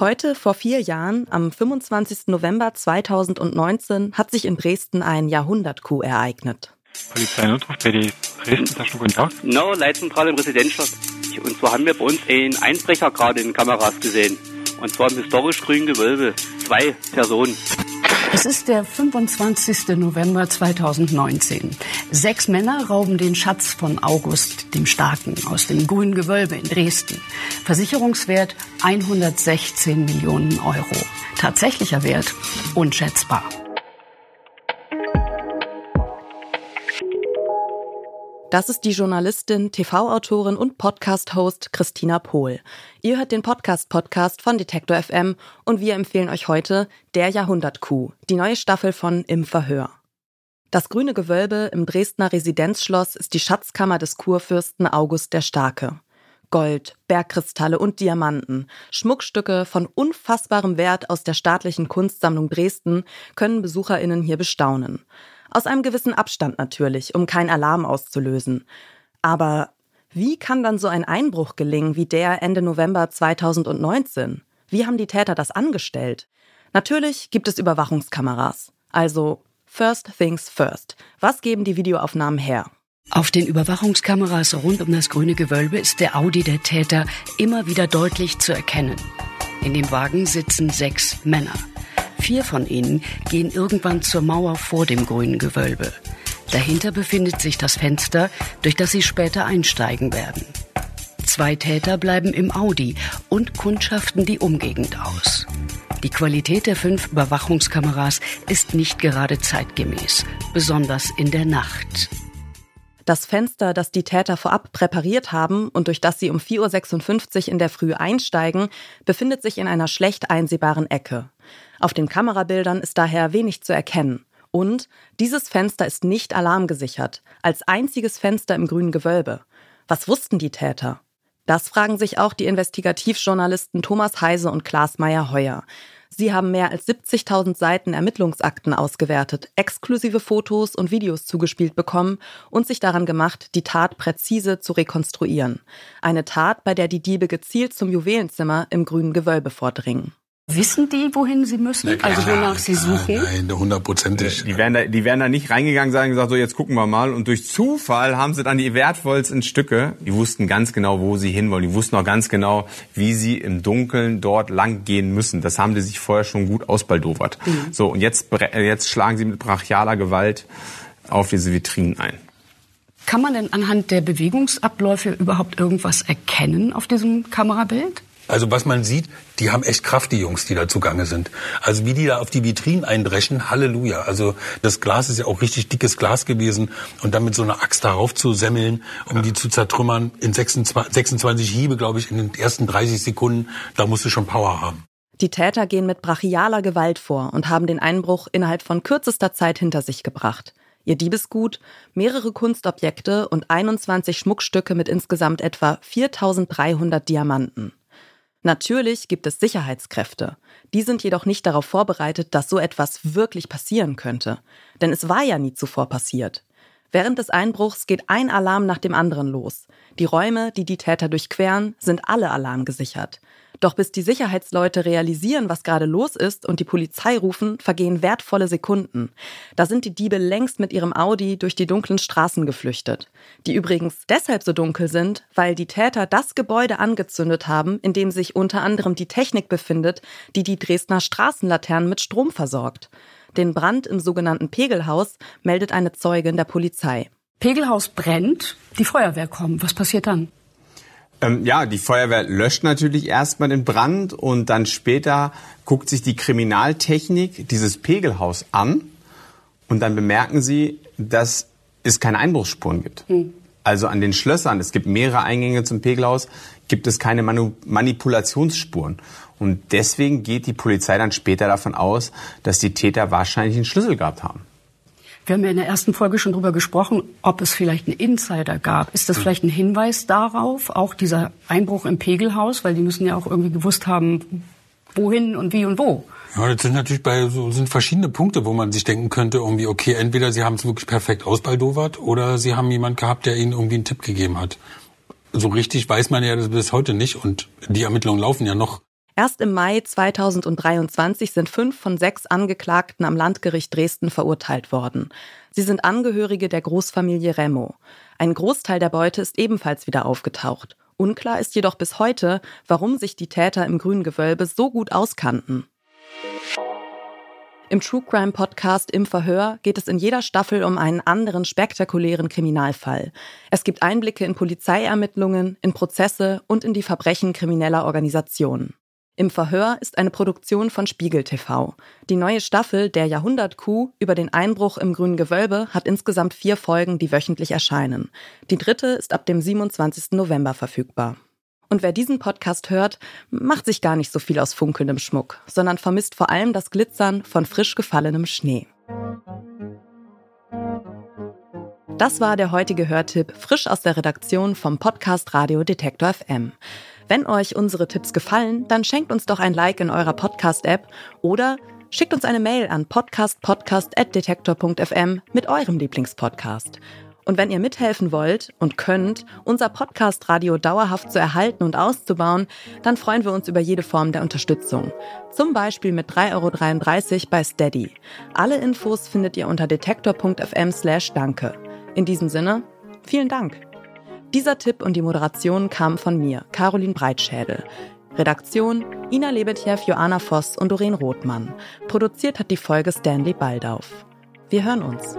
Heute, vor vier Jahren, am 25. November 2019, hat sich in Dresden ein Jahrhundert-Coup ereignet. Polizeinotruf bei die Dresden, schon guten Tag. No, Leitzentrale im Residenzschloss. Und zwar haben wir bei uns einen Einbrecher gerade in Kameras gesehen. Und zwar im historisch grünen Gewölbe. Zwei Personen. Es ist der 25. November 2019. Sechs Männer rauben den Schatz von August dem Starken aus dem grünen Gewölbe in Dresden. Versicherungswert 116 Millionen Euro. Tatsächlicher Wert unschätzbar. Das ist die Journalistin, TV-Autorin und Podcast-Host Christina Pohl. Ihr hört den Podcast-Podcast von Detektor FM und wir empfehlen euch heute Der Jahrhundert-Coup, die neue Staffel von Im Verhör. Das grüne Gewölbe im Dresdner Residenzschloss ist die Schatzkammer des Kurfürsten August der Starke. Gold, Bergkristalle und Diamanten, Schmuckstücke von unfassbarem Wert aus der staatlichen Kunstsammlung Dresden können BesucherInnen hier bestaunen. Aus einem gewissen Abstand natürlich, um keinen Alarm auszulösen. Aber wie kann dann so ein Einbruch gelingen wie der Ende November 2019? Wie haben die Täter das angestellt? Natürlich gibt es Überwachungskameras. Also first things first. Was geben die Videoaufnahmen her? Auf den Überwachungskameras rund um das grüne Gewölbe ist der Audi der Täter immer wieder deutlich zu erkennen. In dem Wagen sitzen sechs Männer. Vier von ihnen gehen irgendwann zur Mauer vor dem grünen Gewölbe. Dahinter befindet sich das Fenster, durch das sie später einsteigen werden. Zwei Täter bleiben im Audi und kundschaften die Umgegend aus. Die Qualität der fünf Überwachungskameras ist nicht gerade zeitgemäß, besonders in der Nacht. Das Fenster, das die Täter vorab präpariert haben und durch das sie um 4.56 Uhr in der Früh einsteigen, befindet sich in einer schlecht einsehbaren Ecke. Auf den Kamerabildern ist daher wenig zu erkennen. Und dieses Fenster ist nicht alarmgesichert, als einziges Fenster im grünen Gewölbe. Was wussten die Täter? Das fragen sich auch die Investigativjournalisten Thomas Heise und Klaas Meyer-Heuer. Sie haben mehr als 70.000 Seiten Ermittlungsakten ausgewertet, exklusive Fotos und Videos zugespielt bekommen und sich daran gemacht, die Tat präzise zu rekonstruieren. Eine Tat, bei der die Diebe gezielt zum Juwelenzimmer im grünen Gewölbe vordringen. Wissen die, wohin sie müssen? also wonach sie suchen? Nein, hundertprozentig. Die wären da, die wären da nicht reingegangen, sagen gesagt, so jetzt gucken wir mal. Und durch Zufall haben sie dann die wertvollsten Stücke. Die wussten ganz genau, wo sie hinwollen. Die wussten auch ganz genau, wie sie im Dunkeln dort lang gehen müssen. Das haben die sich vorher schon gut ausbaldowert. Mhm. So und jetzt jetzt schlagen sie mit brachialer Gewalt auf diese Vitrinen ein. Kann man denn anhand der Bewegungsabläufe überhaupt irgendwas erkennen auf diesem Kamerabild? Also was man sieht, die haben echt Kraft, die Jungs, die da zugange sind. Also wie die da auf die Vitrinen eindreschen, Halleluja. Also das Glas ist ja auch richtig dickes Glas gewesen und dann mit so einer Axt darauf zu semmeln, um ja. die zu zertrümmern, in 26, 26 Hiebe, glaube ich, in den ersten 30 Sekunden, da musst du schon Power haben. Die Täter gehen mit brachialer Gewalt vor und haben den Einbruch innerhalb von kürzester Zeit hinter sich gebracht. Ihr Diebesgut, mehrere Kunstobjekte und 21 Schmuckstücke mit insgesamt etwa 4300 Diamanten. Natürlich gibt es Sicherheitskräfte. Die sind jedoch nicht darauf vorbereitet, dass so etwas wirklich passieren könnte. Denn es war ja nie zuvor passiert. Während des Einbruchs geht ein Alarm nach dem anderen los. Die Räume, die die Täter durchqueren, sind alle alarmgesichert. Doch bis die Sicherheitsleute realisieren, was gerade los ist und die Polizei rufen, vergehen wertvolle Sekunden. Da sind die Diebe längst mit ihrem Audi durch die dunklen Straßen geflüchtet. Die übrigens deshalb so dunkel sind, weil die Täter das Gebäude angezündet haben, in dem sich unter anderem die Technik befindet, die die Dresdner Straßenlaternen mit Strom versorgt. Den Brand im sogenannten Pegelhaus meldet eine Zeugin der Polizei. Pegelhaus brennt, die Feuerwehr kommt. Was passiert dann? Ähm, ja, die Feuerwehr löscht natürlich erstmal den Brand und dann später guckt sich die Kriminaltechnik dieses Pegelhaus an und dann bemerken sie, dass es keine Einbruchsspuren gibt. Hm. Also an den Schlössern, es gibt mehrere Eingänge zum Pegelhaus, gibt es keine Manu Manipulationsspuren. Und deswegen geht die Polizei dann später davon aus, dass die Täter wahrscheinlich einen Schlüssel gehabt haben. Wir haben ja in der ersten Folge schon darüber gesprochen, ob es vielleicht einen Insider gab. Ist das hm. vielleicht ein Hinweis darauf, auch dieser Einbruch im Pegelhaus, weil die müssen ja auch irgendwie gewusst haben, wohin und wie und wo. Ja, das sind natürlich bei so sind verschiedene Punkte, wo man sich denken könnte, irgendwie, okay, entweder sie haben es wirklich perfekt ausbaldowert oder sie haben jemand gehabt, der ihnen irgendwie einen Tipp gegeben hat. So richtig weiß man ja das bis heute nicht und die Ermittlungen laufen ja noch. Erst im Mai 2023 sind fünf von sechs Angeklagten am Landgericht Dresden verurteilt worden. Sie sind Angehörige der Großfamilie Remo. Ein Großteil der Beute ist ebenfalls wieder aufgetaucht. Unklar ist jedoch bis heute, warum sich die Täter im grünen Gewölbe so gut auskannten. Im True Crime Podcast Im Verhör geht es in jeder Staffel um einen anderen spektakulären Kriminalfall. Es gibt Einblicke in Polizeiermittlungen, in Prozesse und in die Verbrechen krimineller Organisationen. Im Verhör ist eine Produktion von Spiegel TV. Die neue Staffel Der Jahrhundertkuh über den Einbruch im grünen Gewölbe hat insgesamt vier Folgen, die wöchentlich erscheinen. Die dritte ist ab dem 27. November verfügbar. Und wer diesen Podcast hört, macht sich gar nicht so viel aus funkelndem Schmuck, sondern vermisst vor allem das Glitzern von frisch gefallenem Schnee. Das war der heutige Hörtipp, frisch aus der Redaktion vom Podcast Radio Detektor FM. Wenn euch unsere Tipps gefallen, dann schenkt uns doch ein Like in eurer Podcast-App oder schickt uns eine Mail an podcastpodcast.detektor.fm mit eurem Lieblingspodcast. Und wenn ihr mithelfen wollt und könnt, unser Podcast-Radio dauerhaft zu erhalten und auszubauen, dann freuen wir uns über jede Form der Unterstützung. Zum Beispiel mit 3,33 Euro bei Steady. Alle Infos findet ihr unter detektor.fm slash danke. In diesem Sinne, vielen Dank. Dieser Tipp und die Moderation kamen von mir, Caroline Breitschädel. Redaktion Ina Lebetjew, Joanna Voss und Doreen Rothmann. Produziert hat die Folge Stanley Baldauf. Wir hören uns.